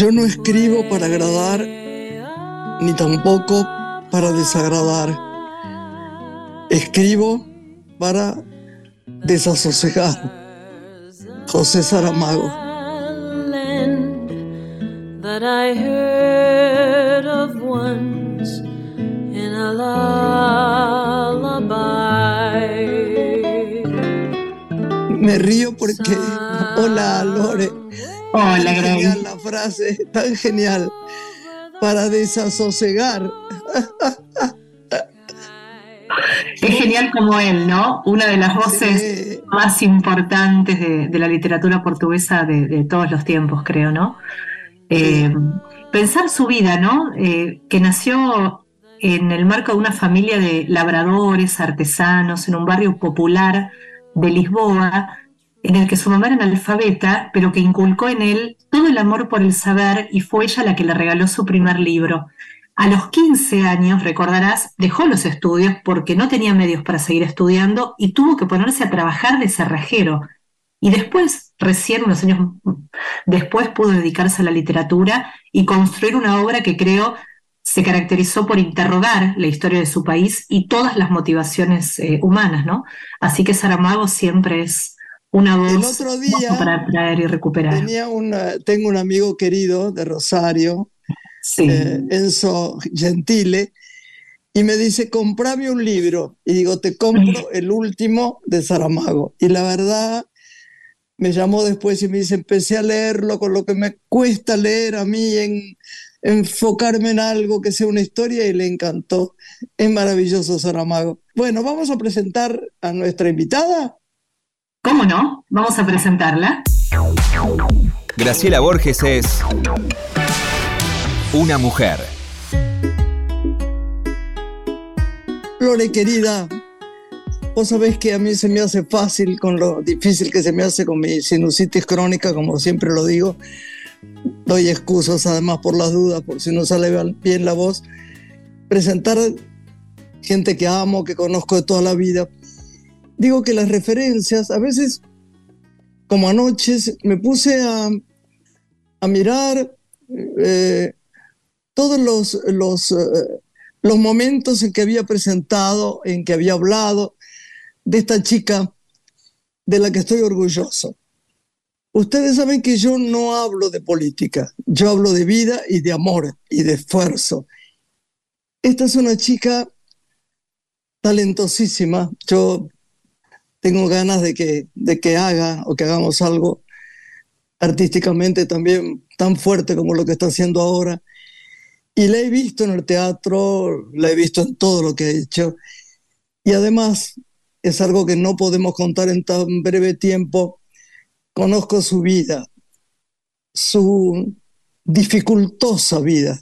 Yo no escribo para agradar, ni tampoco para desagradar. Escribo para desasosijar. José Saramago. That I heard of once in a lullaby. Me río porque, hola Lore, Hola, la frase, tan genial, para desasosegar. Es genial como él, ¿no? Una de las voces más importantes de, la literatura portuguesa de, todos los tiempos, creo, ¿no? Eh, pensar su vida, ¿no? Eh, que nació en el marco de una familia de labradores, artesanos, en un barrio popular de Lisboa, en el que su mamá era analfabeta, pero que inculcó en él todo el amor por el saber y fue ella la que le regaló su primer libro. A los 15 años, recordarás, dejó los estudios porque no tenía medios para seguir estudiando y tuvo que ponerse a trabajar de cerrajero. Y después, recién unos años después, pudo dedicarse a la literatura y construir una obra que creo se caracterizó por interrogar la historia de su país y todas las motivaciones eh, humanas, ¿no? Así que Saramago siempre es una voz el otro día para traer y recuperar. Tenía tengo un amigo querido de Rosario, eh, Enzo Gentile, y me dice, comprame un libro. Y digo, te compro el último de Saramago. Y la verdad, me llamó después y me dice, empecé a leerlo con lo que me cuesta leer a mí, en enfocarme en algo que sea una historia y le encantó. Es maravilloso Saramago. Bueno, vamos a presentar a nuestra invitada. ¿Cómo no? Vamos a presentarla. Graciela Borges es una mujer. Lore querida, vos sabés que a mí se me hace fácil con lo difícil que se me hace con mi sinusitis crónica, como siempre lo digo. Doy excusas además por las dudas, por si no sale bien la voz. Presentar gente que amo, que conozco de toda la vida, digo que las referencias, a veces, como anoche, me puse a, a mirar eh, todos los, los, eh, los momentos en que había presentado, en que había hablado de esta chica de la que estoy orgulloso. Ustedes saben que yo no hablo de política, yo hablo de vida y de amor y de esfuerzo. Esta es una chica talentosísima. Yo tengo ganas de que, de que haga o que hagamos algo artísticamente también tan fuerte como lo que está haciendo ahora. Y la he visto en el teatro, la he visto en todo lo que ha hecho. Y además es algo que no podemos contar en tan breve tiempo. Conozco su vida, su dificultosa vida,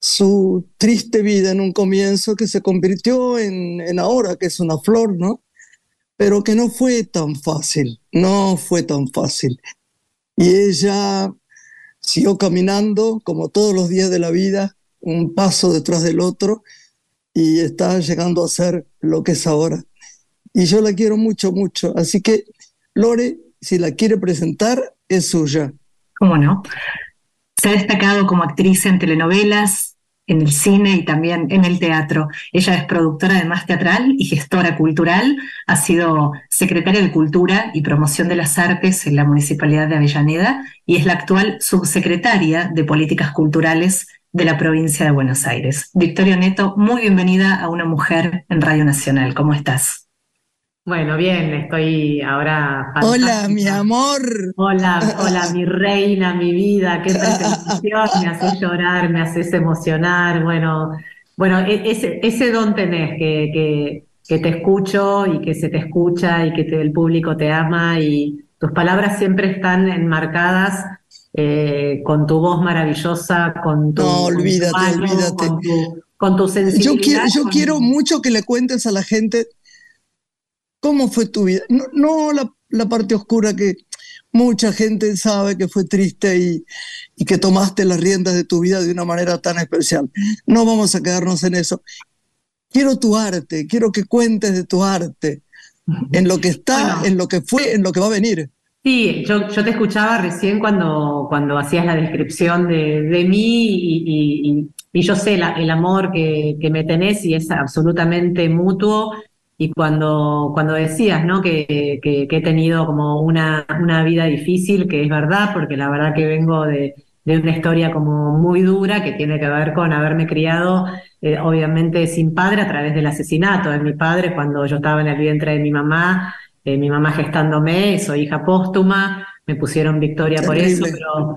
su triste vida en un comienzo que se convirtió en, en ahora, que es una flor, ¿no? Pero que no fue tan fácil, no fue tan fácil. Y ella siguió caminando como todos los días de la vida, un paso detrás del otro, y está llegando a ser lo que es ahora. Y yo la quiero mucho, mucho. Así que, Lore, si la quiere presentar, es suya. ¿Cómo no? Se ha destacado como actriz en telenovelas, en el cine y también en el teatro. Ella es productora además teatral y gestora cultural, ha sido secretaria de Cultura y Promoción de las Artes en la Municipalidad de Avellaneda y es la actual subsecretaria de Políticas Culturales de la provincia de Buenos Aires. Victoria Neto, muy bienvenida a Una Mujer en Radio Nacional. ¿Cómo estás? Bueno, bien, estoy ahora. Hola, mi amor. Hola, hola, mi reina, mi vida, qué presentación, me haces llorar, me haces emocionar. Bueno, bueno, e, ese, ese don tenés, que, que, te escucho y que se te escucha y que el público te ama y tus palabras siempre están enmarcadas eh, con tu voz maravillosa, con tu. No, olvídate, olvídate. Con tu, sensibilidad. Yo quiero, yo quiero mucho que le cuentes a la gente ¿Cómo fue tu vida? No, la, parte oscura que mucha gente sabe que fue triste y, y, que tomaste las riendas de tu vida de una manera tan especial. No vamos a quedarnos en eso. Quiero tu arte, quiero que cuentes de tu arte, en lo que está, en lo que fue, en lo que va a venir. Sí, yo, yo te escuchaba recién cuando, cuando hacías la descripción de, de mí y, y, yo sé el amor que, que, me tenés y es absolutamente mutuo. Y cuando, cuando decías ¿no? que, que, he tenido como una, una vida difícil, que es verdad, porque la verdad que vengo de, de una historia como muy dura que tiene que ver con haberme criado, eh, obviamente sin padre, a través del asesinato de mi padre cuando yo estaba en el vientre de mi mamá eh, mi mamá gestándome, soy hija póstuma, me pusieron Victoria por eso, pero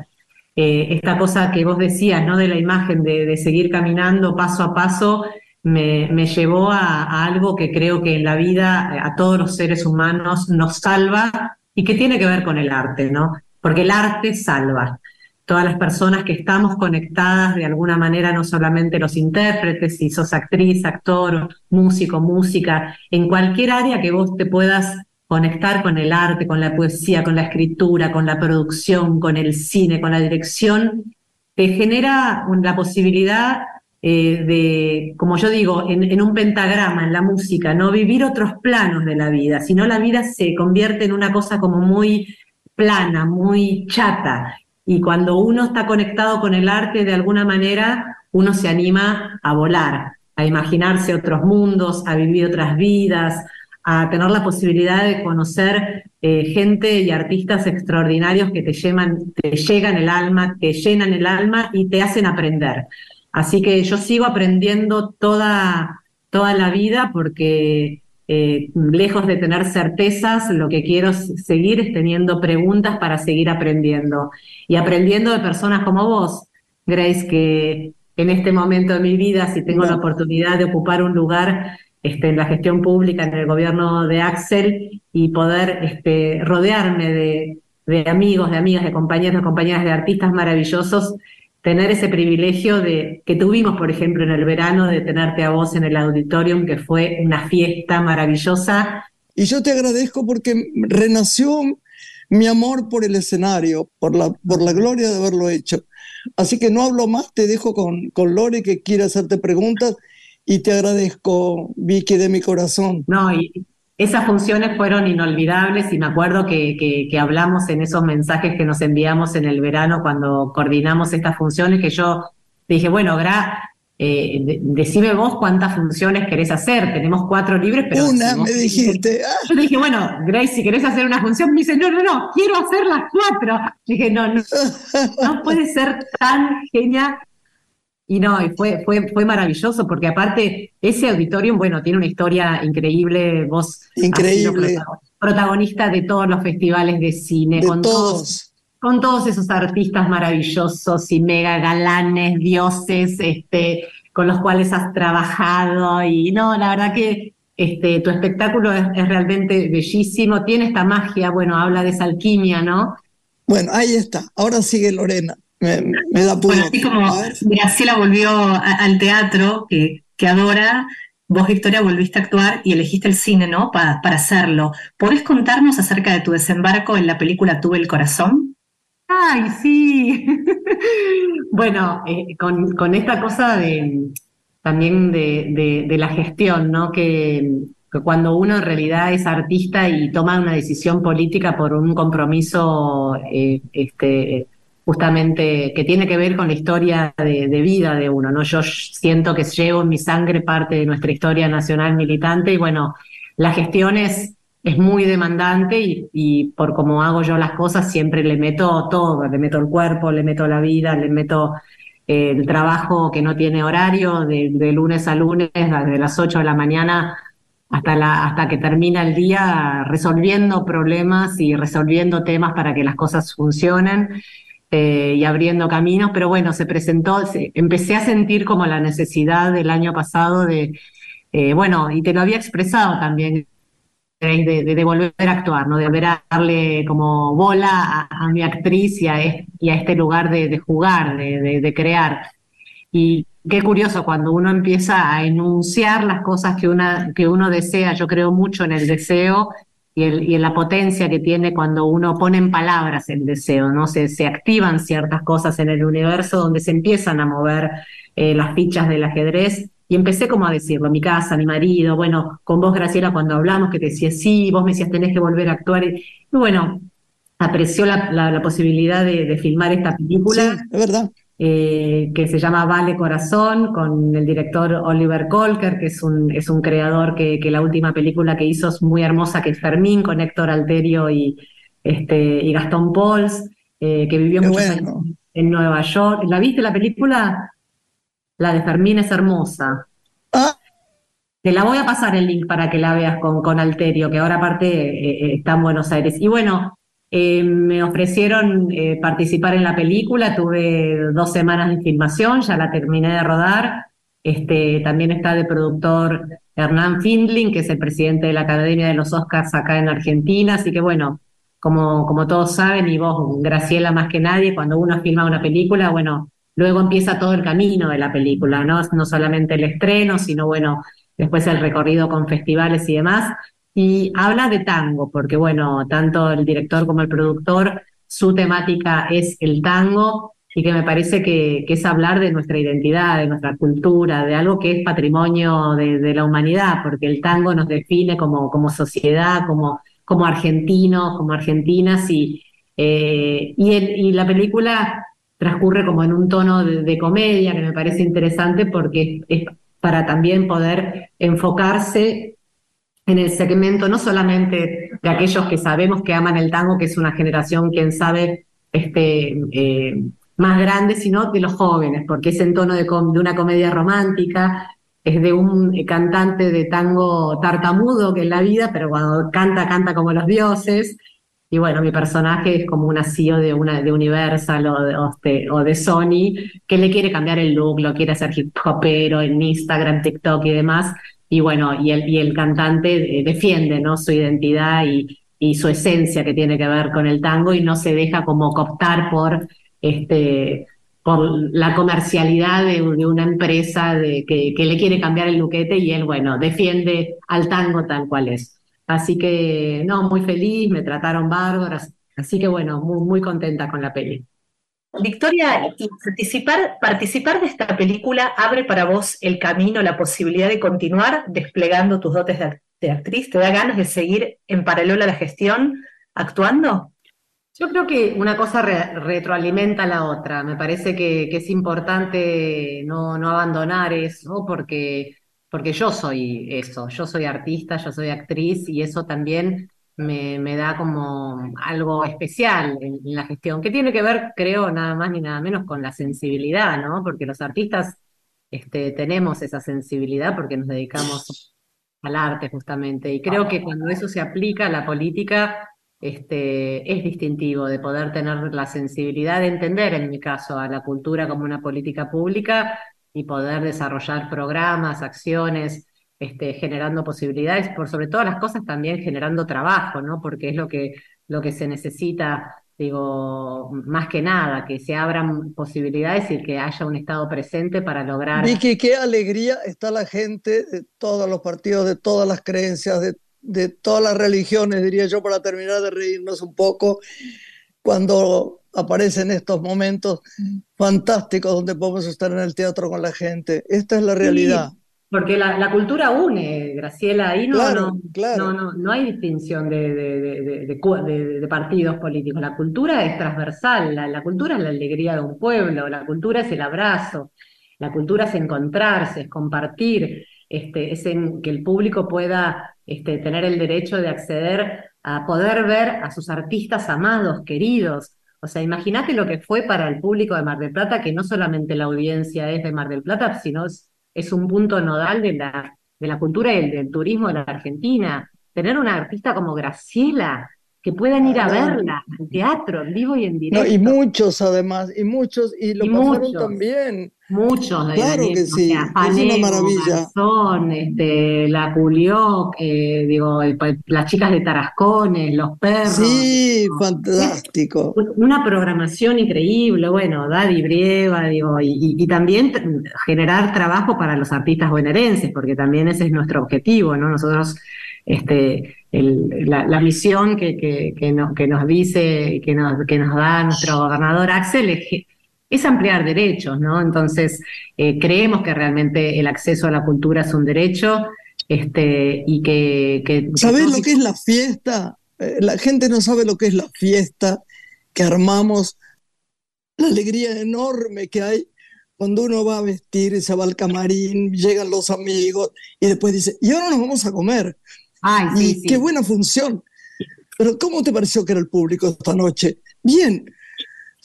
eh, esta cosa que vos decías, ¿no? De la imagen de, seguir caminando paso a paso, me, llevó a, algo que creo que en la vida a todos los seres humanos nos salva y que tiene que ver con el arte, ¿no? Porque el arte salva. Todas las personas que estamos conectadas de alguna manera, no solamente los intérpretes, si sos actriz, actor, músico, música, en cualquier área que vos te puedas conectar con el arte, con la poesía, con la escritura, con la producción, con el cine, con la dirección, te genera la posibilidad eh, de, como yo digo, en, un pentagrama, en la música, no vivir otros planos de la vida, sino la vida se convierte en una cosa como muy plana, muy chata. Y cuando uno está conectado con el arte, de alguna manera, uno se anima a volar, a imaginarse otros mundos, a vivir otras vidas, a tener la posibilidad de conocer eh, gente y artistas extraordinarios que te, llevan, te llegan el alma, te llenan el alma y te hacen aprender. Así que yo sigo aprendiendo toda, toda la vida porque eh, lejos de tener certezas, lo que quiero seguir es teniendo preguntas para seguir aprendiendo. Y aprendiendo de personas como vos, Grace, que en este momento de mi vida, si tengo la oportunidad de ocupar un lugar este, en la gestión pública, en el gobierno de Axel y poder este, rodearme de, de amigos, de amigas, de compañeros, de compañeras, de artistas maravillosos, tener ese privilegio de que tuvimos, por ejemplo, en el verano, de tenerte a vos en el auditorium, que fue una fiesta maravillosa. Y yo te agradezco porque renació mi amor por el escenario, por la, por la gloria de haberlo hecho. Así que no hablo más, te dejo con, con Lore que quiere hacerte preguntas y te agradezco, Vicky, de mi corazón. No, y esas funciones fueron inolvidables y me acuerdo que, que, hablamos en esos mensajes que nos enviamos en el verano cuando coordinamos estas funciones, que yo dije, bueno, Gra, eh, decime vos cuántas funciones querés hacer. Tenemos cuatro libres, pero. Una, me dijiste. Ah. Yo dije, bueno, Grace, si querés hacer una función, me dice, no, no, no, quiero hacer las cuatro. dije, no, no, no puede ser tan genial y no, y fue, fue, fue maravilloso, porque aparte, ese auditorium, bueno, tiene una historia increíble, vos increíble. protagonista de todos los festivales de cine, con todos. con todos esos artistas maravillosos y mega galanes, dioses, este, con los cuales has trabajado. Y no, la verdad que este, tu espectáculo es, es realmente bellísimo, tiene esta magia, bueno, habla de esa alquimia, ¿no? Bueno, ahí está. Ahora sigue Lorena me, da Bueno, así como Graciela volvió al teatro, que, que adora, vos, Victoria, volviste a actuar y elegiste el cine, ¿no? para hacerlo. ¿Podés contarnos acerca de tu desembarco en la película Tuve el Corazón? Ay, sí. bueno, eh, con, con, esta cosa de también de, de, la gestión, ¿no? Que, que, cuando uno en realidad es artista y toma una decisión política por un compromiso eh, este, justamente que tiene que ver con la historia de, vida de uno, ¿no? Yo siento que llevo en mi sangre parte de nuestra historia nacional militante y bueno, la gestión es, es muy demandante y, por cómo hago yo las cosas siempre le meto todo, le meto el cuerpo, le meto la vida, le meto eh, el trabajo que no tiene horario, de, lunes a lunes, desde las 8 de la mañana hasta, la, hasta que termina el día resolviendo problemas y resolviendo temas para que las cosas funcionen. Eh, y abriendo caminos, pero bueno, se presentó, empecé a sentir como la necesidad del año pasado de, eh, bueno, y te lo había expresado también, de, volver a actuar, ¿no? De volver a darle como bola a, mi actriz y a, este lugar de, jugar, de, crear. Y qué curioso cuando uno empieza a enunciar las cosas que, una, que uno desea, yo creo mucho en el deseo y, en la potencia que tiene cuando uno pone en palabras el deseo, ¿no? Se, activan ciertas cosas en el universo donde se empiezan a mover eh, las fichas del ajedrez. Y empecé como a decirlo, mi casa, mi marido, bueno, con vos, Graciela, cuando hablamos, que te decía, sí, vos me decías, tenés que volver a actuar. Y, bueno, apreció la, posibilidad de, filmar esta película. Sí, es verdad. Eh, que se llama Vale Corazón, con el director Oliver Kolker, que es un, es un creador que, que, la última película que hizo es muy hermosa, que es Fermín, con Héctor Alterio y, este, y Gastón Pauls, eh, que vivió muchos años en Nueva York. ¿La viste la película? La de Fermín es hermosa. Ah. Te la voy a pasar el link para que la veas con, con Alterio, que ahora aparte eh, está en Buenos Aires. Y bueno, eh, me ofrecieron eh, participar en la película, tuve dos semanas de filmación, ya la terminé de rodar. Este, también está de productor Hernán Findling, que es el presidente de la Academia de los Oscars acá en Argentina. Así que bueno, como, como todos saben, y vos, Graciela, más que nadie, cuando uno filma una película, bueno, luego empieza todo el camino de la película, ¿no? No solamente el estreno, sino bueno, después el recorrido con festivales y demás. Y habla de tango, porque bueno, tanto el director como el productor, su temática es el tango, y que me parece que, es hablar de nuestra identidad, de nuestra cultura, de algo que es patrimonio de, la humanidad, porque el tango nos define como, como sociedad, como, como argentinos, como argentinas, y, eh, y, y, la película transcurre como en un tono de, comedia, que me parece interesante porque es para también poder enfocarse en el segmento no solamente de aquellos que sabemos que aman el tango, que es una generación, quién sabe, este, eh, más grande, sino de los jóvenes, porque es en tono de, de, una comedia romántica, es de un cantante de tango tartamudo que es la vida, pero cuando canta, canta como los dioses. Y bueno, mi personaje es como una CEO de, una, de Universal o de, o de, o de Sony, que le quiere cambiar el look, lo quiere hacer hip hopero en Instagram, TikTok y demás y bueno, y el, y el cantante eh, defiende ¿no? su identidad y, y, su esencia que tiene que ver con el tango y no se deja como cooptar por, este, por la comercialidad de, una empresa de, que, que, le quiere cambiar el luquete y él, bueno, defiende al tango tal cual es. Así que, no, muy feliz, me trataron bárbaros, así que bueno, muy, muy contenta con la peli. Victoria, participar, participar de esta película abre para vos el camino, la posibilidad de continuar desplegando tus dotes de, actriz. ¿Te da ganas de seguir en paralelo a la gestión actuando? Yo creo que una cosa retroalimenta a la otra. Me parece que, es importante no, no, abandonar eso porque, porque yo soy eso. Yo soy artista, yo soy actriz y eso también me, da como algo especial en, la gestión, que tiene que ver, creo, nada más ni nada menos con la sensibilidad, ¿no? Porque los artistas este, tenemos esa sensibilidad porque nos dedicamos al arte justamente. Y creo que cuando eso se aplica a la política, este, es distintivo de poder tener la sensibilidad de entender, en mi caso, a la cultura como una política pública y poder desarrollar programas, acciones este, generando posibilidades, por sobre todas las cosas también generando trabajo, ¿no? Porque es lo que, lo que se necesita, digo, más que nada, que se abran posibilidades y que haya un Estado presente para lograr... Vicky, qué alegría está la gente de todos los partidos, de todas las creencias, de, de todas las religiones, diría yo, para terminar de reírnos un poco, cuando aparecen estos momentos fantásticos donde podemos estar en el teatro con la gente. Esta es la realidad. Porque la, cultura une, Graciela, ahí no, no, no, no, hay distinción de, de, partidos políticos. La cultura es transversal, la, cultura es la alegría de un pueblo, la cultura es el abrazo, la cultura es encontrarse, es compartir, este, es en que el público pueda este, tener el derecho de acceder a poder ver a sus artistas amados, queridos. O sea, imagínate lo que fue para el público de Mar del Plata, que no solamente la audiencia es de Mar del Plata, sino es un punto nodal de la, de la cultura y del, turismo de la Argentina. Tener una artista como Graciela, que puedan ir a verla al teatro, en vivo y en directo. y muchos además, y muchos, y lo pasaron también. Muchos, claro que sí, es una maravilla. Son, este, la Culió, eh, digo, las chicas de Tarascones, los perros. Sí, fantástico. Una programación increíble, bueno, Daddy Brieva, digo, y, y, también generar trabajo para los artistas bonaerenses, porque también ese es nuestro objetivo, ¿no? Nosotros, este, la, misión que, que, que, que nos dice, que nos, que nos da nuestro gobernador Axel es es ampliar derechos, ¿no? Entonces, eh, creemos que realmente el acceso a la cultura es un derecho este, y que... que ¿Sabés lo que es la fiesta? Eh, la gente no sabe lo que es la fiesta que armamos, la alegría enorme que hay cuando uno va a vestir, se va al camarín, llegan los amigos y después dice, y ahora nos vamos a comer. Ay, sí, y sí. qué buena función. Pero ¿cómo te pareció que era el público esta noche? Bien,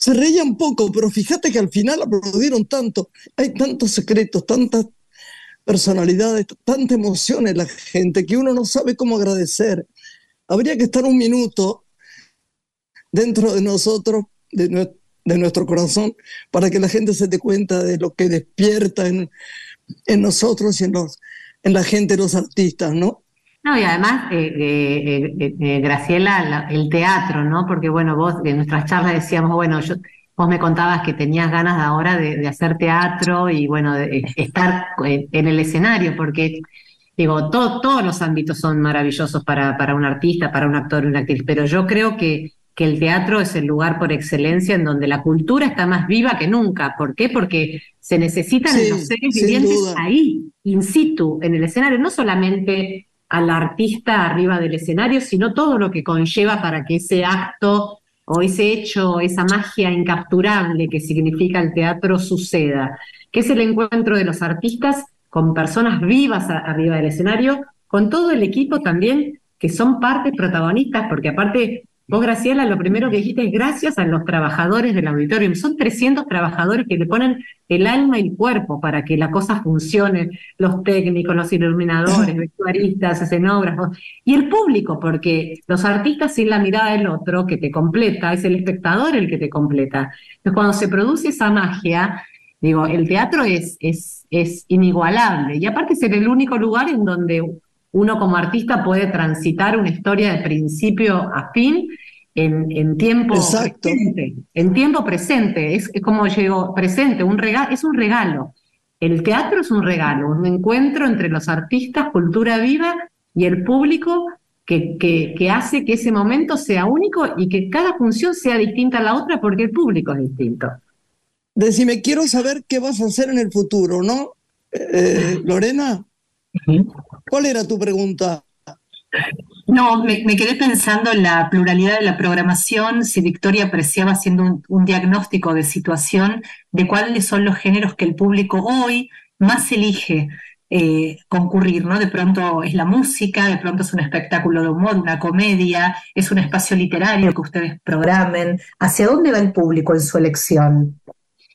se reían poco, pero fíjate que al final aplaudieron tanto. Hay tantos secretos, tantas personalidades, tanta emoción en la gente que uno no sabe cómo agradecer. Habría que estar un minuto dentro de nosotros, de, nue- de nuestro corazón, para que la gente se dé cuenta de lo que despierta en, en nosotros y en, los, en la gente, los artistas, ¿no? No, y además, eh, eh, eh, Graciela, la- el teatro, ¿no? Porque bueno, vos en nuestras charlas decíamos, bueno, yo, vos me contabas que tenías ganas ahora de, de hacer teatro y bueno, de, estar en, el escenario, porque digo, to- todos los ámbitos son maravillosos para, para un artista, para un actor, una actriz, pero yo creo que, que el teatro es el lugar por excelencia en donde la cultura está más viva que nunca. ¿Por qué? Porque se necesitan Sí, los seres vivientes duda. ahí, in situ, en el escenario, no solamente al artista arriba del escenario, sino todo lo que conlleva para que ese acto o ese hecho, esa magia incapturable que significa el teatro suceda, que es el encuentro de los artistas con personas vivas arriba del escenario, con todo el equipo también, que son partes protagonistas, porque aparte, vos, Graciela, lo primero que dijiste es gracias a los trabajadores del auditorium. Son 300 trabajadores que le ponen el alma y el cuerpo para que la cosa funcione, los técnicos, los iluminadores, vestuaristas, escenógrafos, y el público, porque los artistas sin la mirada del otro que te completa, es el espectador el que te completa. Entonces, cuando se produce esa magia, digo, el teatro es, es, es inigualable, y aparte es el único lugar en donde uno como artista puede transitar una historia de principio a fin en, en tiempo Exacto. presente. En tiempo presente, es, es como llegó presente, un regalo, es un regalo. El teatro es un regalo, un encuentro entre los artistas, cultura viva y el público que, que, que hace que ese momento sea único y que cada función sea distinta a la otra porque el público es distinto. Decime, quiero saber qué vas a hacer en el futuro, ¿no? Eh, Lorena, ¿cuál era tu pregunta? No, me, quedé pensando en la pluralidad de la programación, si Victoria apreciaba haciendo un, un diagnóstico de situación de cuáles son los géneros que el público hoy más elige eh, concurrir, ¿no? De pronto es la música, de pronto es un espectáculo de humor, una comedia, es un espacio literario que ustedes programen. ¿Hacia dónde va el público en su elección?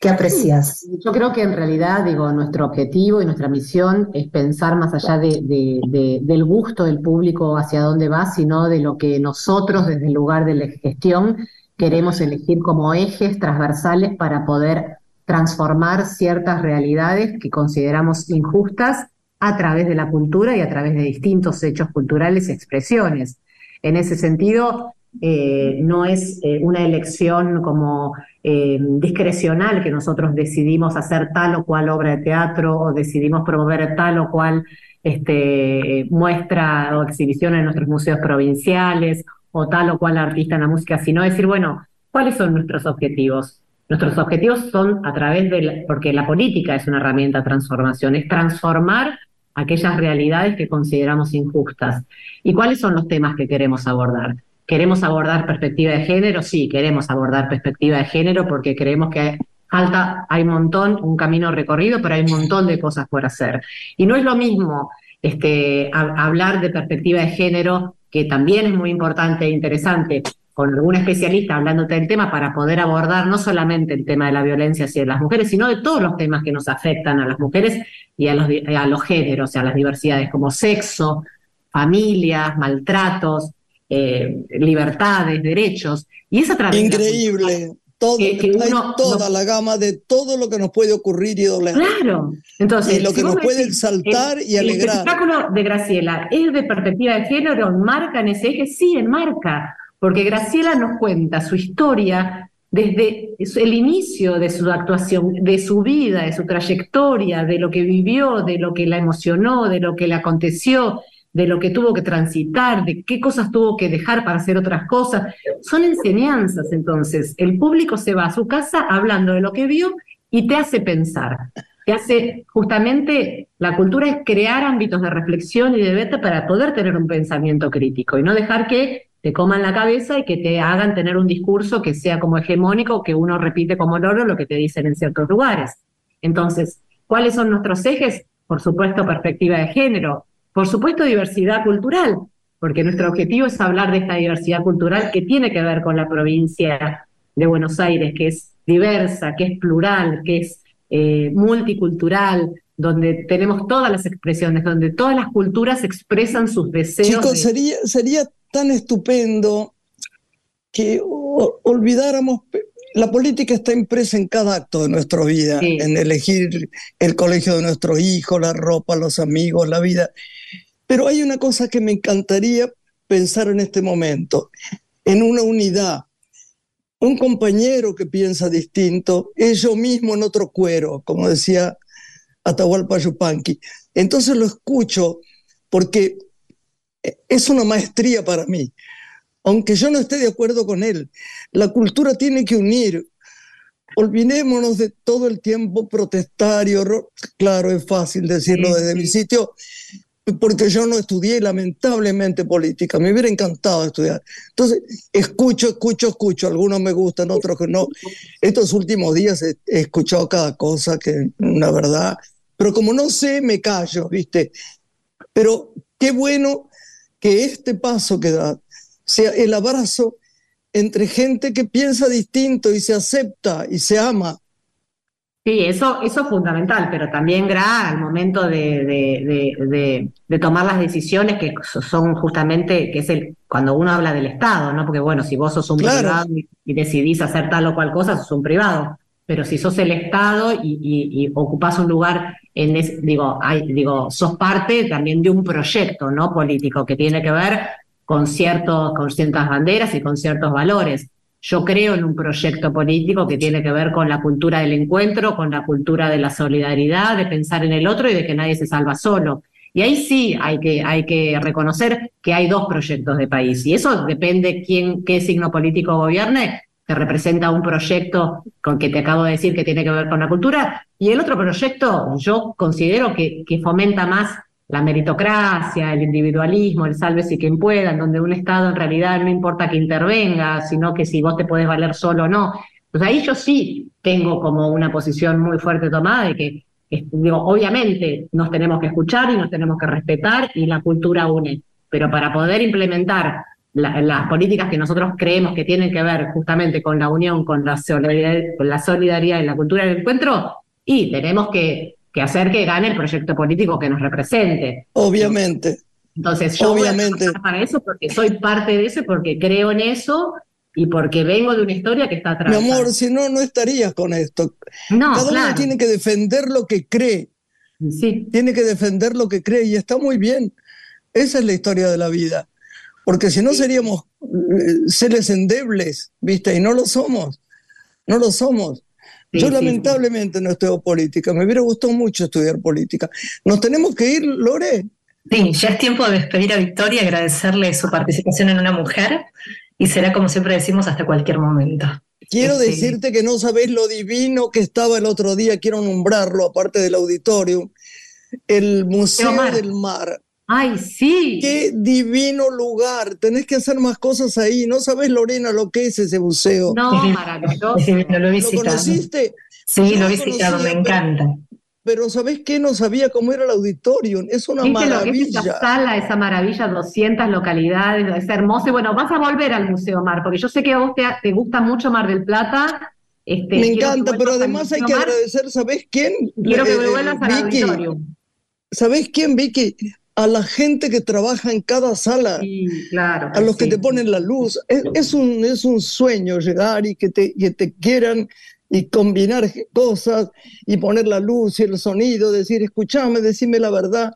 ¿Qué aprecias? Yo creo que en realidad, digo, nuestro objetivo y nuestra misión es pensar más allá de, de- de- del gusto del público hacia dónde va, sino de lo que nosotros desde el lugar de la gestión queremos elegir como ejes transversales para poder transformar ciertas realidades que consideramos injustas a través de la cultura y a través de distintos hechos culturales y expresiones. En ese sentido, eh, no es eh, una elección como eh, discrecional que nosotros decidimos hacer tal o cual obra de teatro o decidimos promover tal o cual este, muestra o exhibición en nuestros museos provinciales o tal o cual artista en la música, sino decir, bueno, ¿cuáles son nuestros objetivos? Nuestros objetivos son a través de, la- porque la política es una herramienta de transformación, es transformar aquellas realidades que consideramos injustas. ¿Y cuáles son los temas que queremos abordar? ¿Queremos abordar perspectiva de género? Sí, queremos abordar perspectiva de género porque creemos que falta, hay un montón, un camino recorrido, pero hay un montón de cosas por hacer. Y no es lo mismo este, ha- hablar de perspectiva de género, que también es muy importante e interesante, con algún especialista hablándote del tema para poder abordar no solamente el tema de la violencia hacia las mujeres, sino de todos los temas que nos afectan a las mujeres y a los, a los géneros, a las diversidades como sexo, familias, maltratos, eh, libertades, derechos. Y es a través de la Increíble. Todo, Que- uno toda no- la gama de todo lo que nos puede ocurrir y doler. Claro. Entonces, Y lo si que nos puede exaltar el- y alegrar. El espectáculo de Graciela es de perspectiva de género, enmarca en ese eje, sí, enmarca, porque Graciela nos cuenta su historia desde el inicio de su actuación, de su vida, de su trayectoria, de lo que vivió, de lo que la emocionó, de lo que le aconteció, de lo que tuvo que transitar, de qué cosas tuvo que dejar para hacer otras cosas. Son enseñanzas, entonces. El público se va a su casa hablando de lo que vio y te hace pensar. que hace justamente, la cultura es crear ámbitos de reflexión y de debate para poder tener un pensamiento crítico y no dejar que te coman la cabeza y que te hagan tener un discurso que sea como hegemónico, que uno repite como loro lo que te dicen en ciertos lugares. Entonces, ¿cuáles son nuestros ejes? Por supuesto, perspectiva de género, por supuesto, diversidad cultural, porque nuestro objetivo es hablar de esta diversidad cultural que tiene que ver con la provincia de Buenos Aires, que es diversa, que es plural, que es eh, multicultural, donde tenemos todas las expresiones, donde todas las culturas expresan sus deseos. Chicos, sería, sería tan estupendo que olvidáramos, la política está impresa en cada acto de nuestra vida, en elegir el colegio de nuestros hijos, la ropa, los amigos, la vida. Pero hay una cosa que me encantaría pensar en este momento, en una unidad. Un compañero que piensa distinto es yo mismo en otro cuero, como decía Atahualpa Yupanqui. Entonces lo escucho porque es una maestría para mí. Aunque yo no esté de acuerdo con él, la cultura tiene que unir. Olvidémonos de todo el tiempo protestario. Claro, es fácil decirlo desde mi sitio, porque yo no estudié lamentablemente política, me hubiera encantado estudiar. Entonces, escucho, escucho, escucho, algunos me gustan, otros que no. Estos últimos días he, he escuchado cada cosa que, la verdad, pero como no sé, me callo, ¿viste? Pero qué bueno que este paso que da sea el abrazo entre gente que piensa distinto y se acepta y se ama. Sí, eso, eso es fundamental, pero también, Gra, al momento de, de, de, tomar las decisiones que son justamente, que es el, cuando uno habla del Estado, ¿no? Porque bueno, si vos sos un privado y, decidís hacer tal o cual cosa, sos un privado. Pero si sos el Estado y, y, y ocupás un lugar en digo, hay, digo, sos parte también de un proyecto no político que tiene que ver con, ciertas banderas y con ciertos valores. Yo creo en un proyecto político que tiene que ver con la cultura del encuentro, con la cultura de la solidaridad, de pensar en el otro y de que nadie se salva solo. Y ahí sí hay que, reconocer que hay dos proyectos de país. Y eso depende quién, qué signo político gobierne, que representa un proyecto con que te acabo de decir que tiene que ver con la cultura, y el otro proyecto yo considero que fomenta más la meritocracia, el individualismo, el si quien pueda, en donde un Estado en realidad no importa que intervenga, sino que si vos te podés valer solo o no. Pues ahí yo sí tengo como una posición muy fuerte tomada de que, digo, obviamente nos tenemos que escuchar y nos tenemos que respetar y la cultura une, pero para poder implementar las políticas que nosotros creemos que tienen que ver justamente con la unión, con la solidaridad, con la solidaridad y la cultura del encuentro, y tenemos que, que hacer que gane el proyecto político que nos represente. Obviamente. Entonces, yo Obviamente. voy a para eso porque soy parte de eso, porque creo en eso y porque vengo de una historia que está atrás. Mi amor, si no, no estarías con esto. No, Cada uno tiene que defender lo que cree. Sí. Tiene que defender lo que cree y está muy bien. Esa es la historia de la vida porque si no seríamos eh, seres endebles, ¿viste? Y no lo somos, no lo somos. Yo lamentablemente no estudio política, me hubiera gustado mucho estudiar política. ¿Nos tenemos que ir, Lore? Sí, ya es tiempo de despedir a Victoria, agradecerle su participación en Una Mujer y será como siempre decimos hasta cualquier momento. Quiero este, decirte que no sabés lo divino que estaba el otro día, quiero nombrarlo, aparte del auditorio, el Museo del Mar. Ay, sí. Qué divino lugar. Tenés que hacer más cosas ahí. No sabes, Lorena, lo que es ese museo. No, maravilloso. no lo he visitado. ¿Lo conociste? Sí, lo he visitado, me encanta. Pero ¿sabés qué? No sabía cómo era el auditorio. Es una maravilla. esa sala, esa maravilla, 200 localidades, es hermoso. Y bueno, vas a volver al Museo Mar, porque yo sé que a vos te, gusta mucho Mar del Plata. Este, me encanta, pero además hay que agradecer, ¿sabés quién? Quiero que me eh, vuelvas al auditorio. ¿Sabés quién, Vicky? A la gente que trabaja en cada sala, claro, a los que te ponen la luz. Es, un, es un sueño llegar y que te, te quieran y combinar cosas y poner la luz y el sonido, decir, escúchame, decime la verdad,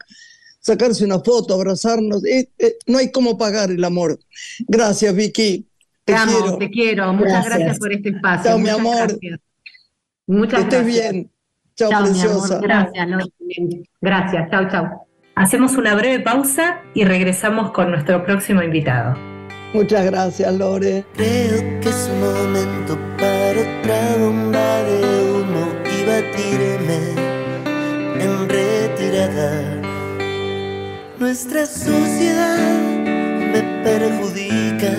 sacarse una foto, abrazarnos. no hay cómo pagar el amor. Gracias, Vicky. Te, quiero. te quiero. Muchas gracias, por este espacio. Chao, mi amor. Gracias. Muchas que estés bien. Chao, preciosa. Gracias, Gracias. Chao, chao. Hacemos una breve pausa y regresamos con nuestro próximo invitado. Muchas gracias, Lore. Creo que es momento para otra bomba de humo y batirme en retirada. Nuestra sociedad me perjudica,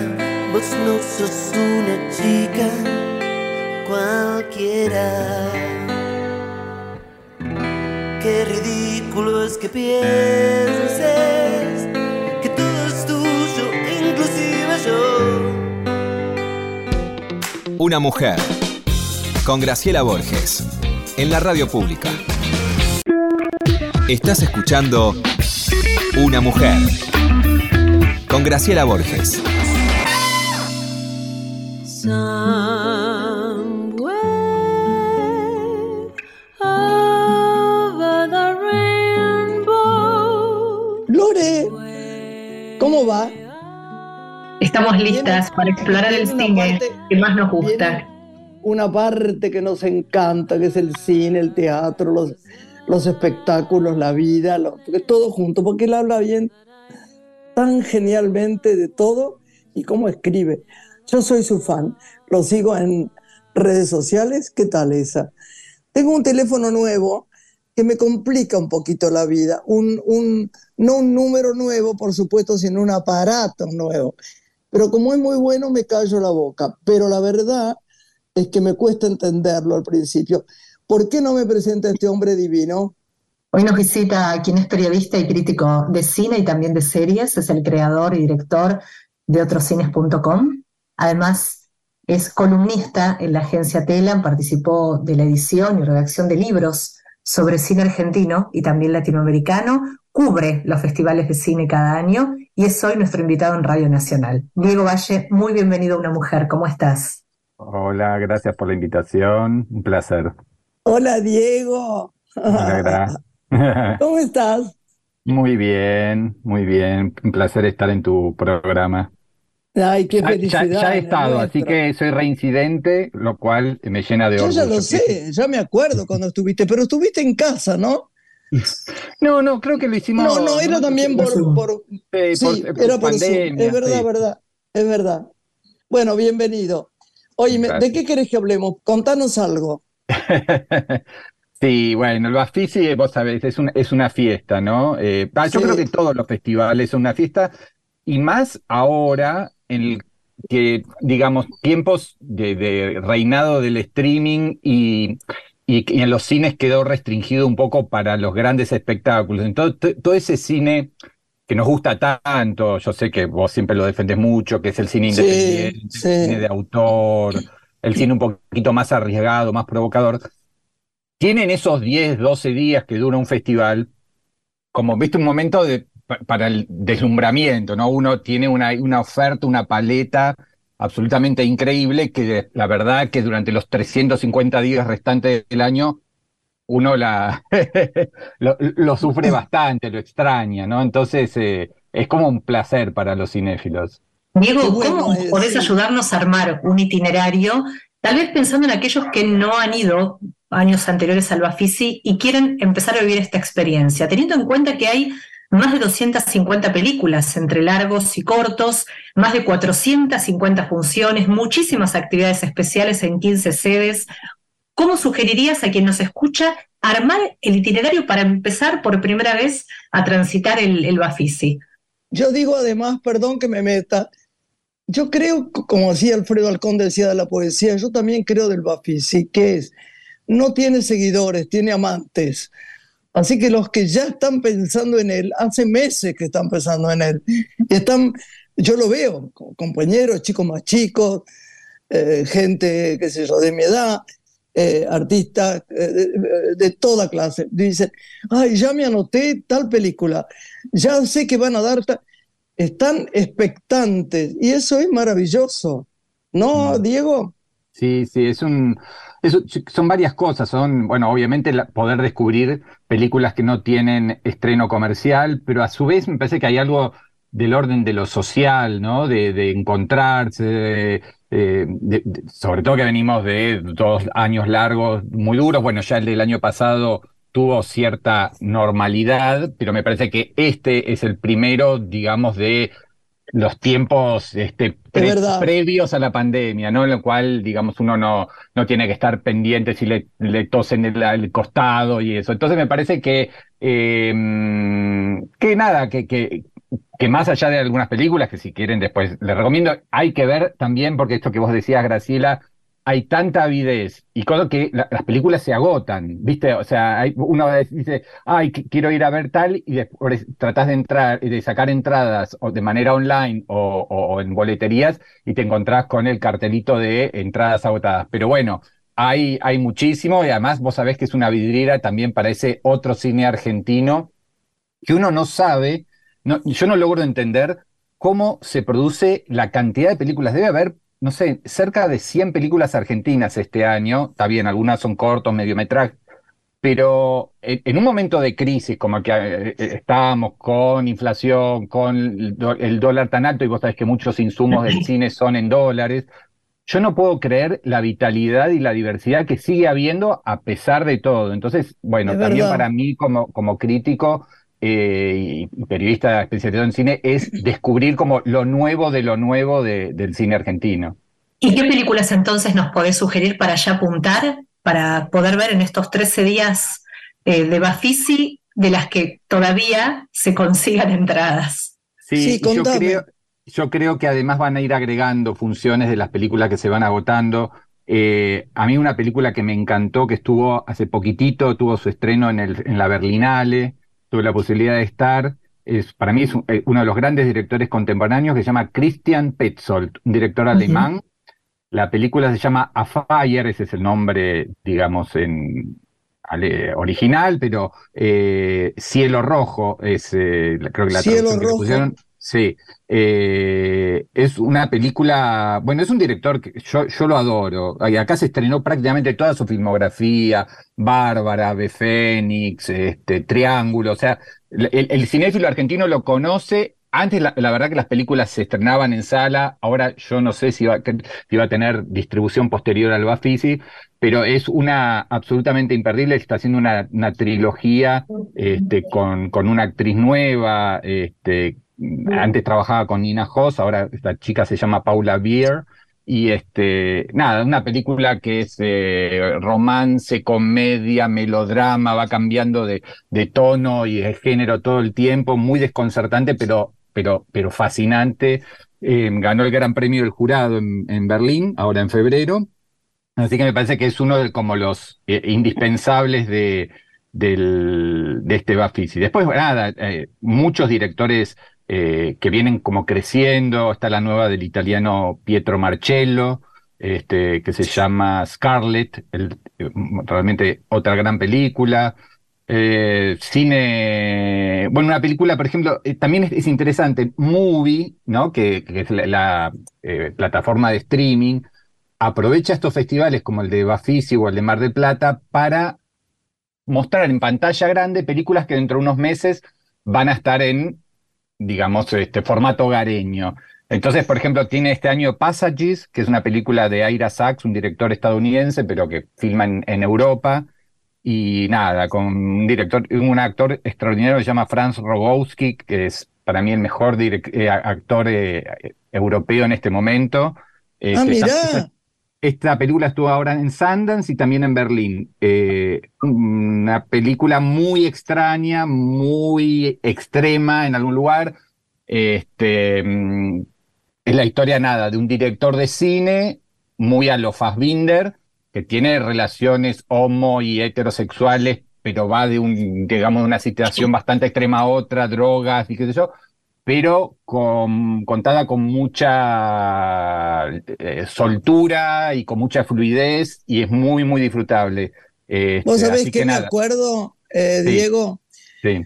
vos no sos una chica cualquiera. Qué ridículo es que que todo es tuyo, yo. Una mujer. Con Graciela Borges. En la radio pública. Estás escuchando Una mujer. Con Graciela Borges. Listas para explorar el cine parte- que más nos gusta. Una parte que nos encanta, que es el cine, el teatro, los, los espectáculos, la vida, lo- todo junto, porque él habla bien tan genialmente de todo y cómo escribe. Yo soy su fan, lo sigo en redes sociales. ¿Qué tal esa? Tengo un teléfono nuevo que me complica un poquito la vida. Un, un, no un número nuevo, por supuesto, sino un aparato nuevo. Pero como es muy bueno, me callo la boca. Pero la verdad es que me cuesta entenderlo al principio. ¿Por qué no me presenta este hombre divino? Hoy nos visita quien es periodista y crítico de cine y también de series, es el creador y director de otroscines.com. Además, es columnista en la agencia Telam, participó de la edición y redacción de libros sobre cine argentino y también latinoamericano, cubre los festivales de cine cada año y es hoy nuestro invitado en Radio Nacional. Diego Valle, muy bienvenido a Una Mujer, ¿cómo estás? Hola, gracias por la invitación. Un placer. Hola, Diego. Hola. ¿Cómo estás? Muy bien, muy bien. Un placer estar en tu programa. Ay, qué Ya, ya- felicidad. ya he estado, así que soy reincidente, lo cual me llena de Yo ya orgullo. lo sé, ya me acuerdo cuando estuviste, pero estuviste en casa, ¿no? No, no, creo que lo hicimos. No, no, era también por, por, eh, sí, por- por era por pandemia, Es verdad, sí. verdad, es verdad. Bueno, bienvenido. Oye, ¿de qué querés que hablemos? Contanos algo. Sí, bueno, el Bafisi, vos sabés, es, un- es una fiesta, ¿no? Eh, ah, yo Sí. creo que todos los festivales son una fiesta, y más ahora en el que, digamos, tiempos de, de reinado del streaming y, y, y en los cines quedó restringido un poco para los grandes espectáculos. Entonces, todo ese cine que nos gusta tanto, yo sé que vos siempre lo defendés mucho, que es el cine Sí, independiente, el cine de autor, el cine un poquito más arriesgado, más provocador tienen esos 10, 12 días que dura un festival, como viste, un momento de, pa- para el deslumbramiento, ¿no? Uno tiene una, una oferta, una paleta absolutamente increíble que la verdad que durante los 350 días restantes del año uno la, lo, lo sufre bastante, lo extraña, ¿no? Entonces eh, es como un placer para los cinéfilos. Diego, bueno ¿cómo es, podés sí. ayudarnos a armar un itinerario, tal vez pensando en aquellos que no han ido años anteriores al Bafisi y quieren empezar a vivir esta experiencia, teniendo en cuenta que hay más de 250 películas entre largos y cortos, más de 450 funciones, muchísimas actividades especiales en 15 sedes. ¿Cómo sugerirías a quien nos escucha armar el itinerario para empezar por primera vez a transitar el, el Bafisi? Yo digo además, perdón que me meta, yo creo, como decía Alfredo Alcón, decía de la poesía, yo también creo del Bafisi, que es, no tiene seguidores, tiene amantes. Así que los que ya están pensando en él, hace meses que están pensando en él, y están, yo lo veo, co- compañeros, chicos más chicos, eh, gente, qué sé yo, de mi edad, eh, artistas eh, de, de toda clase, dicen, ay, ya me anoté tal película, ya sé que van a dar, ta-". están expectantes, y eso es maravilloso, ¿no. Diego? Sí, sí, es un, son varias cosas. Son, bueno, obviamente poder descubrir películas que no tienen estreno comercial, pero a su vez me parece que hay algo del orden de lo social, ¿no? De, de encontrarse, de- sobre todo que venimos de dos años largos muy duros. Bueno, ya el del año pasado tuvo cierta normalidad, pero me parece que este es el primero, digamos, de los tiempos este, previos a la pandemia, ¿no? En lo cual, digamos, uno no, no tiene que estar pendiente si le, le tosen el, el, costado y eso. Entonces me parece que, em, que nada, que, que, que más allá de algunas películas, que si quieren después les recomiendo, hay que ver también, porque esto que vos decías, Graciela, hay tanta avidez y cosas que las películas se agotan, ¿viste? O sea, hay, uno dice, ay, quiero ir a ver tal, y después tratás de entrar, de sacar entradas o de manera online o, en boleterías y te encontrás con el cartelito de entradas agotadas. Pero bueno, hay, hay muchísimo y además vos sabés que es una vidriera también para ese otro cine argentino que uno no sabe, no, yo no logro entender cómo se produce la cantidad de películas. Debe haber no sé, cerca de 100 películas argentinas este año, está bien, algunas son cortos, mediometrajes, pero en un momento de crisis, como que eh, eh, estábamos con inflación, con el dólar tan alto, y vos sabés que muchos insumos del cine son en dólares, yo no puedo creer la vitalidad y la diversidad que sigue habiendo a pesar de todo. Entonces, bueno, también para mí como, como crítico eh, y periodista especializado en cine, es descubrir como lo nuevo de lo nuevo del cine argentino. ¿Y qué películas entonces nos podés sugerir para ya apuntar, para poder ver en estos 13 días eh, de Bafisi, de las que todavía se consigan entradas? Sí, yo, creo, yo creo que además van a ir agregando funciones de las películas que se van agotando. Eh, a mí una película que me encantó, que estuvo hace poquitito, tuvo su estreno en, el, en la Berlinale, tuve la posibilidad de estar. Es, para mí es eh, uno de los grandes directores contemporáneos que se llama Christian Petzold, un director alemán. La película se llama A Fire, ese es el nombre, digamos, en original, pero eh, Cielo Rojo es, eh, creo que la traducción que pusieron. Sí, es una película, bueno, es un director que yo, yo lo adoro. Acá se estrenó prácticamente toda su filmografía, Bárbara, Ave Fénix, este, Triángulo, o sea, el, cinéfilo argentino lo conoce. Antes, la, verdad que las películas se estrenaban en sala, ahora yo no sé si va, a tener distribución posterior al Bafisi, pero es una absolutamente imperdible, está haciendo una, una trilogía este, con, con una actriz nueva, este, antes trabajaba con Nina Hoss, ahora esta chica se llama Paula Beer. Y este, nada, una película que es eh, romance, comedia, melodrama, va cambiando de, tono y de género todo el tiempo, muy desconcertante, pero, pero, pero fascinante. Eh, ganó el Gran Premio del Jurado en, Berlín, ahora en febrero. Así que me parece que es uno de como los eh, indispensables de, del, de este Bafisi. Después, nada, muchos directores eh, que vienen como creciendo. Está la nueva del italiano Pietro Marcello, este, que se llama Scarlet, el, realmente otra gran película. Eh, cine, bueno, una película, por ejemplo, eh, también es, interesante, Movie, ¿no? Que, es la, plataforma de streaming, aprovecha estos festivales como el de Bafisi o el de Mar del Plata para mostrar en pantalla grande películas que dentro de unos meses van a estar en digamos, este formato hogareño. Entonces, por ejemplo, tiene este año Passages, que es una película de Ira Sachs, un director estadounidense, pero que filma en, Europa. Y nada, con un director, un actor extraordinario que se llama Franz Rogowski, que es para mí el mejor eh, actor eh, europeo en este momento. ah, este, mira. Esta, película estuvo ahora en Sundance y también en Berlín. Eh, una película muy extraña, muy extrema en algún lugar. Este, mm, es la historia nada de un director de cine muy a lo Fassbinder, que tiene relaciones homo y heterosexuales, pero va de un, digamos, de una situación bastante extrema a otra, drogas y qué sé yo, pero con, contada con mucha eh, soltura y con mucha fluidez y es muy, muy disfrutable. Este, Vos sabés que, me acuerdo, eh, Diego, sí.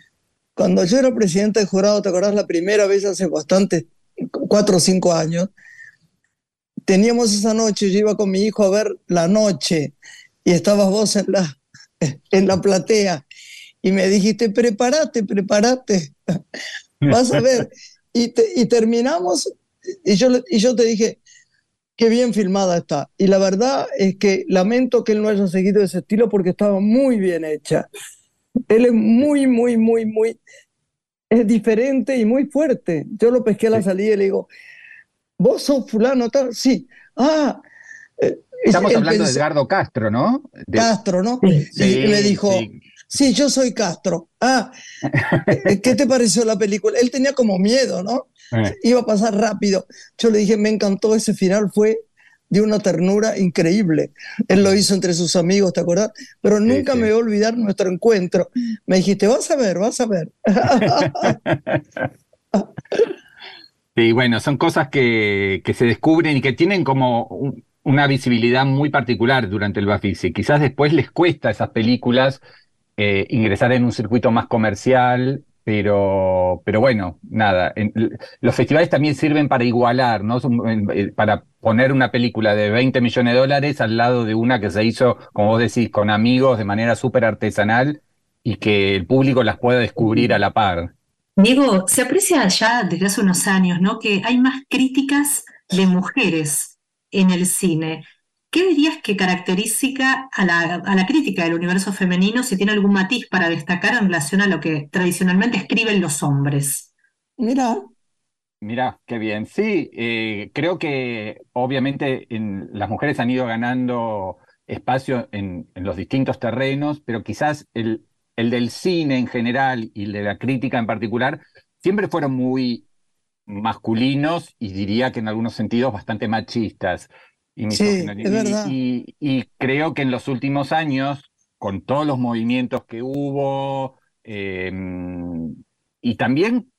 cuando yo era presidente del jurado, ¿te acordás la primera vez hace bastante, cuatro o cinco años? Teníamos esa noche, yo iba con mi hijo a ver La Noche y estabas vos en la, en la platea y me dijiste, prepárate, prepárate, vas a ver. Y, y terminamos y yo, y yo te dije, qué bien filmada está. Y la verdad es que lamento que él no haya seguido ese estilo porque estaba muy bien hecha. Él es muy, muy, muy, muy... es diferente y muy fuerte. Yo lo pesqué a la salida y le digo, ¿vos sos fulano tal? Sí. Ah. eh, Estamos hablando de Edgardo Castro, ¿no? De... Castro, ¿no? Sí, y me dijo, sí. Sí, yo soy Castro. Ah, ¿qué te pareció la película? Él tenía como miedo, ¿no? Eh. Iba a pasar rápido. Yo le dije, me encantó ese final, fue de una ternura increíble. Él lo hizo entre sus amigos, ¿te acuerdas? Pero nunca sí. me voy a olvidar nuestro encuentro. Me dijiste, vas a ver, vas a ver. Sí, bueno, son cosas que, que se descubren y que tienen como un- una visibilidad muy particular durante el Bafisi. Quizás después les cuesta esas películas eh, ingresar en un circuito más comercial, pero, pero bueno, nada. en- los festivales también sirven para igualar, ¿no? Eh, para poner una película de 20 millones de dólares al lado de una que se hizo, como vos decís, con amigos de manera súper artesanal y que el público las pueda descubrir a la par. Diego, se aprecia ya desde hace unos años, ¿no? Que hay más críticas de mujeres en el cine. ¿Qué dirías que caracteriza a la, a la crítica del universo femenino si tiene algún matiz para destacar en relación a lo que tradicionalmente escriben los hombres? Mira, Mirá, qué bien. Sí, eh, creo que obviamente en- las mujeres han ido ganando espacio en, en los distintos terrenos, pero quizás el, el del cine en general y el de la crítica en particular siempre fueron muy masculinos y diría que en algunos sentidos bastante machistas y Sí, misóginos. es verdad. Y, y- y creo que en los últimos años, con todos los movimientos que hubo, eh, y también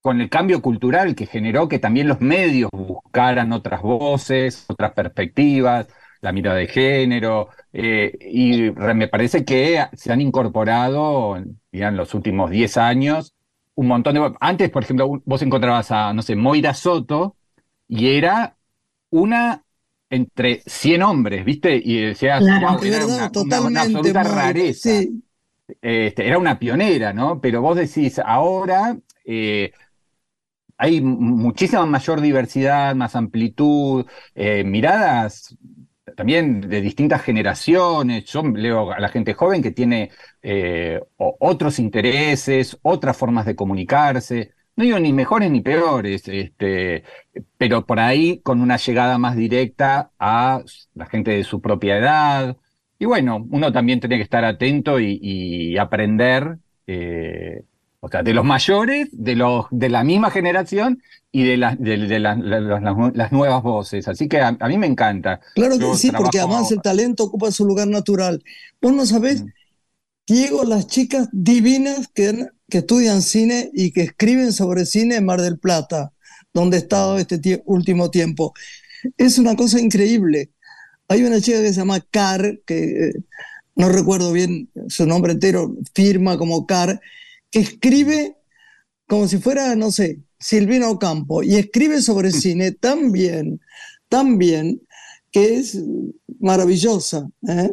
con el cambio cultural que generó que también los medios buscaran otras voces, otras perspectivas, la mirada de género, eh, y me parece que se han incorporado, ya en los últimos 10 años, un montón de... Antes, por ejemplo, vos encontrabas a, no sé, Moira Soto, y era una entre 100 hombres, ¿viste? Y decías, Claro. "Guau, de era verdad, una, una- una totalmente. absoluta rareza Sí, este, era una pionera, ¿no? Pero vos decís, ahora eh, hay muchísima mayor diversidad, más amplitud, eh, miradas también de distintas generaciones. Yo leo a la gente joven que tiene eh, otros intereses, otras formas de comunicarse. No digo ni mejores ni peores, este, pero por ahí con una llegada más directa a la gente de su propia edad. Y bueno, uno también tiene que estar atento y, y aprender, eh, o sea, de los mayores, de los de la misma generación y de, las de, de las- la- las- nuevas voces. Así que a, a mí me encanta. claro que Yo sí, porque además el talento ocupa su lugar natural. Vos no sabés. Diego, las chicas divinas que, que estudian cine y que escriben sobre cine en Mar del Plata, donde he estado este tie- último tiempo. Es una cosa increíble. Hay una chica que se llama Car, que eh, no recuerdo bien su nombre entero, firma como Car, que escribe como si fuera, no sé, Silvina Ocampo, y escribe sobre cine tan bien, tan bien, que es maravillosa. ¿eh?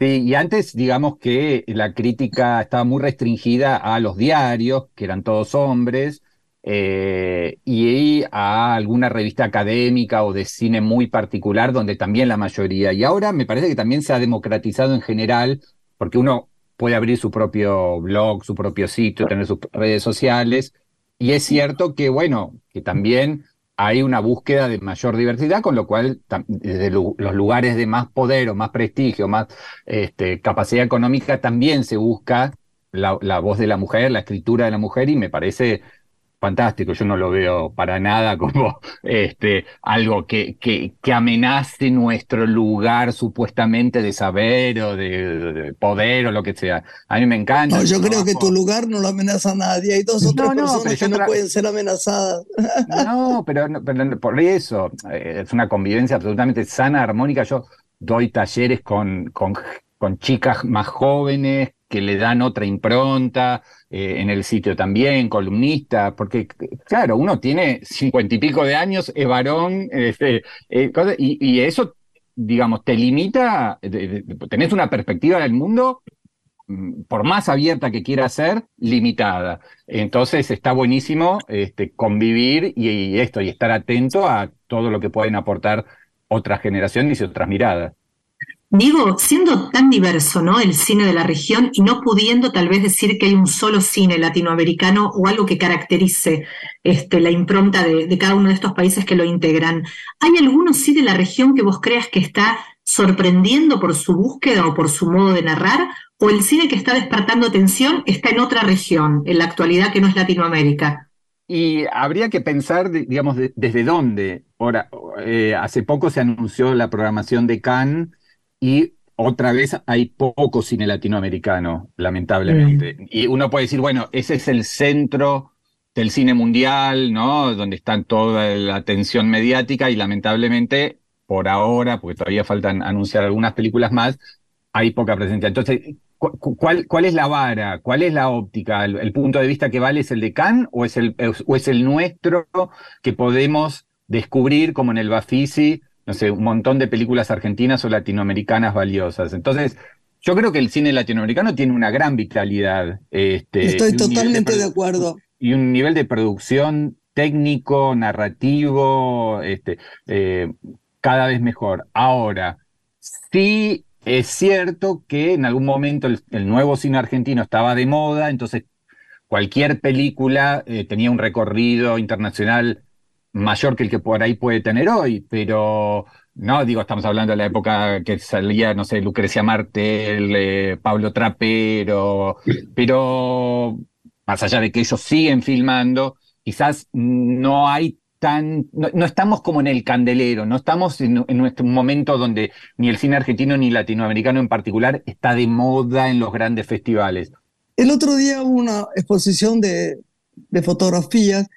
Sí, y antes, digamos que la crítica estaba muy restringida a los diarios, que eran todos hombres, eh, y a alguna revista académica o de cine muy particular, donde también la mayoría. Y ahora me parece que también se ha democratizado en general, porque uno puede abrir su propio blog, su propio sitio, tener sus redes sociales, y es cierto que, bueno, que también hay una búsqueda de mayor diversidad, con lo cual desde los lugares de más poder o más prestigio, más este, capacidad económica, también se busca la voz de la mujer, la escritura de la mujer, y me parece fantástico. Yo no lo veo para nada como este, algo que, que, que amenace nuestro lugar supuestamente de saber o de, de poder o lo que sea. A mí me encanta. No, yo creo que tu lugar no lo amenaza a nadie. Hay dos o tres No, no, personas que no pueden ser amenazadas. No, pero, pero por eso eh, es una convivencia absolutamente sana, armónica. Yo doy talleres con, con, con chicas más jóvenes que le dan otra impronta, eh, en el sitio también, columnistas, porque claro, uno tiene cincuenta y pico de años, es varón, este, eh, y, eso, digamos, te limita, tenés una perspectiva del mundo mm, por más abierta que quiera ser, limitada. Entonces está buenísimo este, convivir y, y esto, y estar atento a todo lo que pueden aportar otras generaciones y otras miradas. Digo, siendo tan diverso, ¿no? El cine de la región y no pudiendo tal vez decir que hay un solo cine latinoamericano o algo que caracterice este, la impronta de, cada uno de estos países que lo integran. ¿Hay alguno sí de la región que vos creas que está sorprendiendo por su búsqueda o por su modo de narrar? ¿O el cine que está despertando atención está en otra región, en la actualidad que no es Latinoamérica? Y habría que pensar, digamos, de- desde dónde. Ahora, eh, hace poco se anunció la programación de Cannes y otra vez hay poco cine latinoamericano, lamentablemente. Y uno puede decir, bueno, ese es el centro del cine mundial, ¿no? Donde está toda la atención mediática y lamentablemente, por ahora, porque todavía faltan anunciar algunas películas más, hay poca presencia. Entonces, cu- cu- ¿cuál, cuál es la vara? ¿Cuál es la óptica? ¿El, el punto de vista que vale es el de Cannes o es el, o es el nuestro que podemos descubrir, como en el Bafisi, no sé, un montón de películas argentinas o latinoamericanas valiosas? Entonces, yo creo que el cine latinoamericano tiene una gran vitalidad. Este, Estoy totalmente de acuerdo. y un nivel de producción técnico, narrativo, este, eh, cada vez mejor. Ahora, sí es cierto que en algún momento el, el nuevo cine argentino estaba de moda, entonces cualquier película eh, tenía un recorrido internacional mayor que el que por ahí puede tener hoy, pero no, digo, estamos hablando de la época que salía, no sé, Lucrecia Martel, eh, Pablo Trapero, pero más allá de que ellos siguen filmando, quizás no hay tan, no, estamos como en el candelero, no estamos en, en momento donde ni el cine argentino ni latinoamericano en particular está de moda en los grandes festivales. El otro día hubo una exposición de fotografías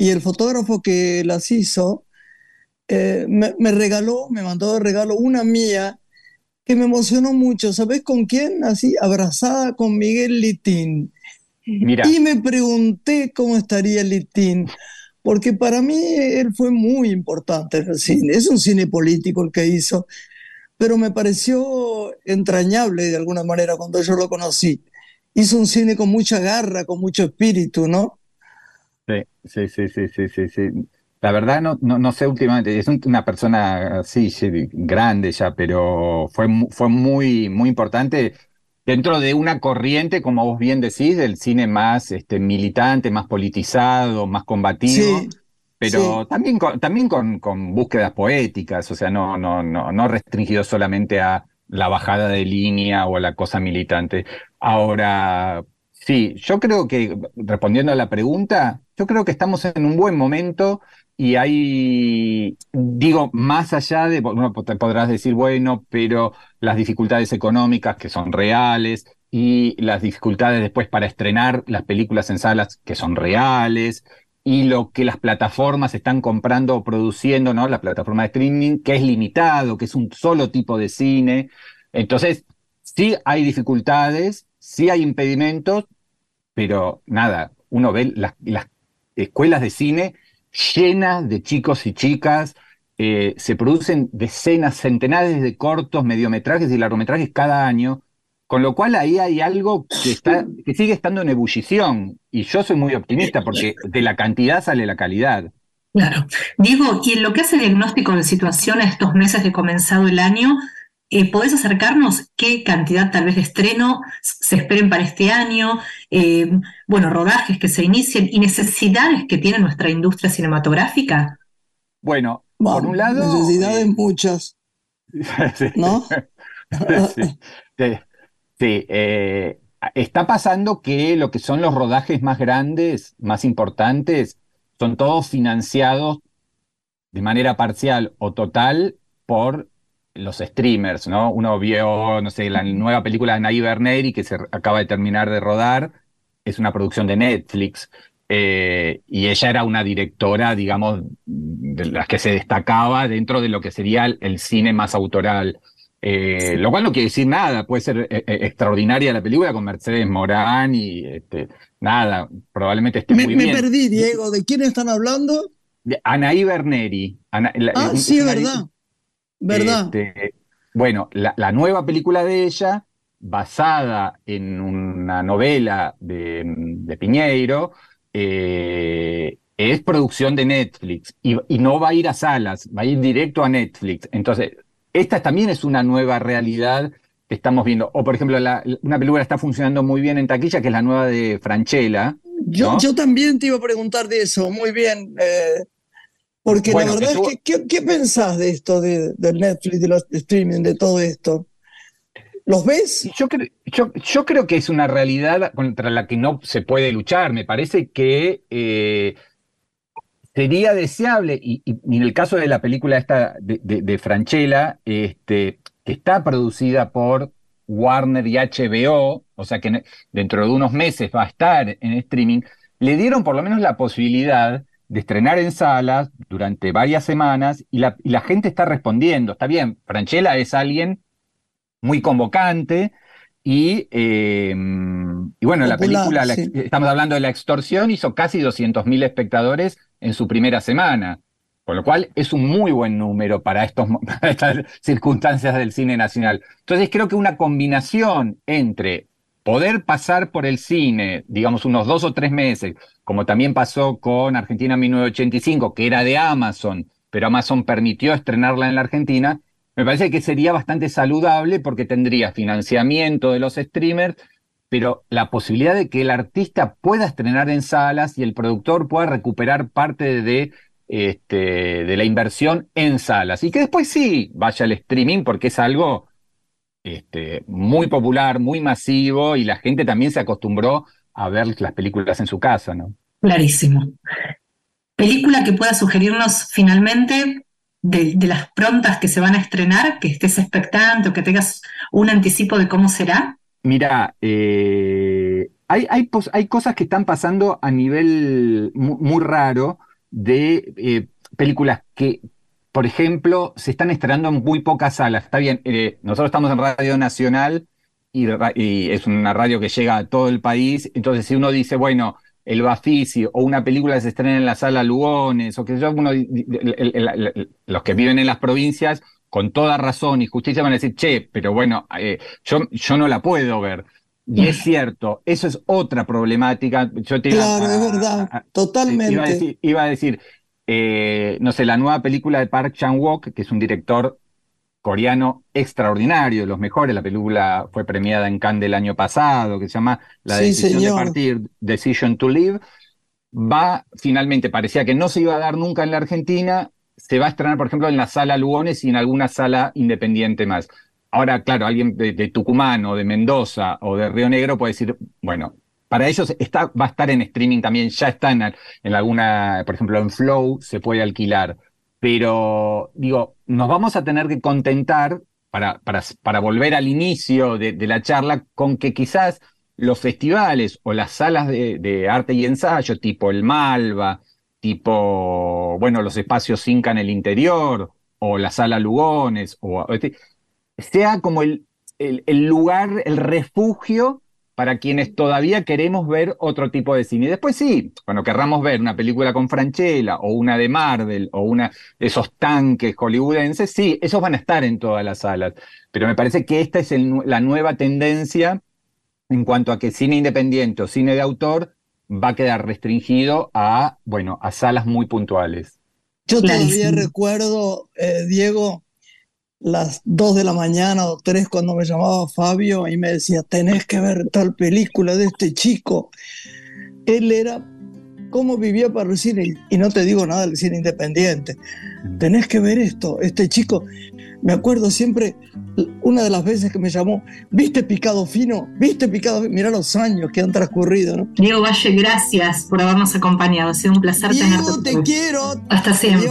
y el fotógrafo que las hizo eh, me, me regaló, me mandó de regalo una mía que me emocionó mucho. ¿Sabes con quién? Así, abrazada con Miguel Litín. Mira, Y me pregunté cómo estaría Litín, porque para mí él fue muy importante en el cine. Es un cine político el que hizo, pero me pareció entrañable de alguna manera cuando yo lo conocí. Hizo un cine con mucha garra, con mucho espíritu, ¿no? Sí, sí, sí, sí, sí, sí. La verdad no, no, no sé últimamente, es un- una persona sí, sí, grande ya, pero fue, fue muy, muy importante dentro de una corriente, como vos bien decís, del cine más este, militante, más politizado, más combativo. Sí, Pero sí. también con, también con, con búsquedas poéticas, o sea, no, no, no, no restringido solamente a la bajada de línea o a la cosa militante. Ahora, sí, yo creo que, respondiendo a la pregunta, yo creo que estamos en un buen momento y hay, digo, más allá de, bueno, podrás decir, bueno, pero las dificultades económicas que son reales y las dificultades después para estrenar las películas en salas que son reales y lo que las plataformas están comprando o produciendo, ¿no? La plataforma de streaming, que es limitado, que es un solo tipo de cine. Entonces, sí hay dificultades, sí hay impedimentos, pero nada, uno ve las, las escuelas de cine llenas de chicos y chicas, eh, se producen decenas, centenares de cortos, mediometrajes y largometrajes cada año, con lo cual ahí hay algo que, está, que sigue estando en ebullición. Y yo soy muy optimista porque de la cantidad sale la calidad. Claro. Diego, y en lo que hace diagnóstico de situación a estos meses de comenzado el año, eh, ¿podés acercarnos qué cantidad tal vez de estreno se esperen para este año? Eh, bueno, rodajes que se inicien y necesidades que tiene nuestra industria cinematográfica. Bueno, por un lado... Necesidades eh, muchas, sí. ¿no? Sí, sí, sí, eh, está pasando que lo que son los rodajes más grandes, más importantes, son todos financiados de manera parcial o total por los streamers, ¿no? Uno vio, no sé, la nueva película de Nay Berneri que se acaba de terminar de rodar, es una producción de Netflix. eh, y ella era una directora, digamos, de las que se destacaba dentro de lo que sería el, cine más autoral. Eh, Lo cual no quiere decir nada, puede ser eh, extraordinaria la película con Mercedes Morán y este, nada, probablemente esté Me, muy me bien. perdí, Diego. ¿De quién están hablando? De Anaí Berneri. Ana- Ah, sí, es verdad. ¿Verdad? este, bueno, la, la nueva película de ella, basada en una novela de, de Piñeiro, eh, es producción de Netflix y, y no va a ir a salas, va a ir directo a Netflix. Entonces, esta también es una nueva realidad que estamos viendo. O, por ejemplo, una película está funcionando muy bien en taquilla, que es la nueva de Franchella. Yo, yo también te iba a preguntar de eso, muy bien. Eh, porque la verdad es que, ¿qué, pensás de esto, de, del Netflix, de los streaming, de todo esto? ¿Los ves? Yo, yo, yo, creo que es una realidad contra la que no se puede luchar. Me parece que eh, sería deseable, y, en el caso de la película esta de, de, Franchella, este, que está producida por Warner y HBO, o sea que dentro de unos meses va a estar en streaming, le dieron por lo menos la posibilidad de estrenar en salas durante varias semanas y la, y la gente está respondiendo. Está bien, Franchella es alguien muy convocante, y, eh, y, bueno, la película, estamos hablando de la extorsión, hizo casi 200.000 espectadores en su primera semana, con lo cual es un muy buen número para, estos, estas circunstancias del cine nacional. Entonces creo que una combinación entre poder pasar por el cine, digamos, unos dos o tres meses, como también pasó con Argentina 1985, que era de Amazon, pero Amazon permitió estrenarla en la Argentina, me parece que sería bastante saludable porque tendría financiamiento de los streamers, pero la posibilidad de que el artista pueda estrenar en salas y el productor pueda recuperar parte de, este, la inversión en salas. Y que después sí vaya al streaming porque es algo este, muy popular, muy masivo y la gente también se acostumbró a ver las películas en su casa, ¿no? Clarísimo. Película que pueda sugerirnos finalmente de, las prontas que se van a estrenar, que estés expectante o que tengas un anticipo de cómo será? Mira, eh, hay, hay, hay, cosas que están pasando a nivel muy, raro de eh, películas que, por ejemplo, se están estrenando en muy pocas salas. Está bien, eh, nosotros estamos en Radio Nacional y, y, es una radio que llega a todo el país, entonces si uno dice, bueno, el Bafisi o una película que se estrena en la sala Lugones o que yo, uno, los que viven en las provincias, con toda razón y justicia van a decir, che, pero bueno, eh, yo, yo no la puedo ver. Y es cierto, eso es otra problemática. Yo te claro, es verdad, totalmente. Iba a decir, eh, no sé, la nueva película de Park Chan-wook, que es un director coreano extraordinario, de los mejores. La película fue premiada en Cannes del año pasado, que se llama La decisión de partir, Decision to Live. Va, finalmente, parecía que no se iba a dar nunca en la Argentina, se va a estrenar, por ejemplo, en la sala Lugones y en alguna sala independiente más. Ahora, claro, alguien de, Tucumán o de Mendoza o de Río Negro puede decir, bueno, para ellos va a estar en streaming también, ya está en, alguna, por ejemplo, en Flow se puede alquilar. Pero digo, nos vamos a tener que contentar para, volver al inicio de, la charla con que quizás los festivales o las salas de, arte y ensayo, tipo el Malva, tipo, bueno, los espacios Inca en el interior, o la sala Lugones, o este, sea como el lugar, el refugio para quienes todavía queremos ver otro tipo de cine. Y después sí, cuando querramos ver una película con Franchella o una de Marvel o una de esos tanques hollywoodenses, sí, esos van a estar en todas las salas. Pero me parece que esta es la nueva tendencia en cuanto a que cine independiente o cine de autor va a quedar restringido a, bueno, a salas muy puntuales. Yo todavía recuerdo, eh, Diego, las 2 de la mañana o 3 cuando me llamaba Fabio y me decía, tenés que ver tal película de este chico. Él era cómo vivía para el cine, y no te digo nada del cine independiente, tenés que ver esto, este chico, me acuerdo siempre, una de las veces que me llamó, ¿viste Picado Fino? ¿Viste Picado Fino? Mira los años que han transcurrido, ¿no? Diego Valle, gracias por habernos acompañado, ha sido un placer Diego, te quiero. Hasta siempre.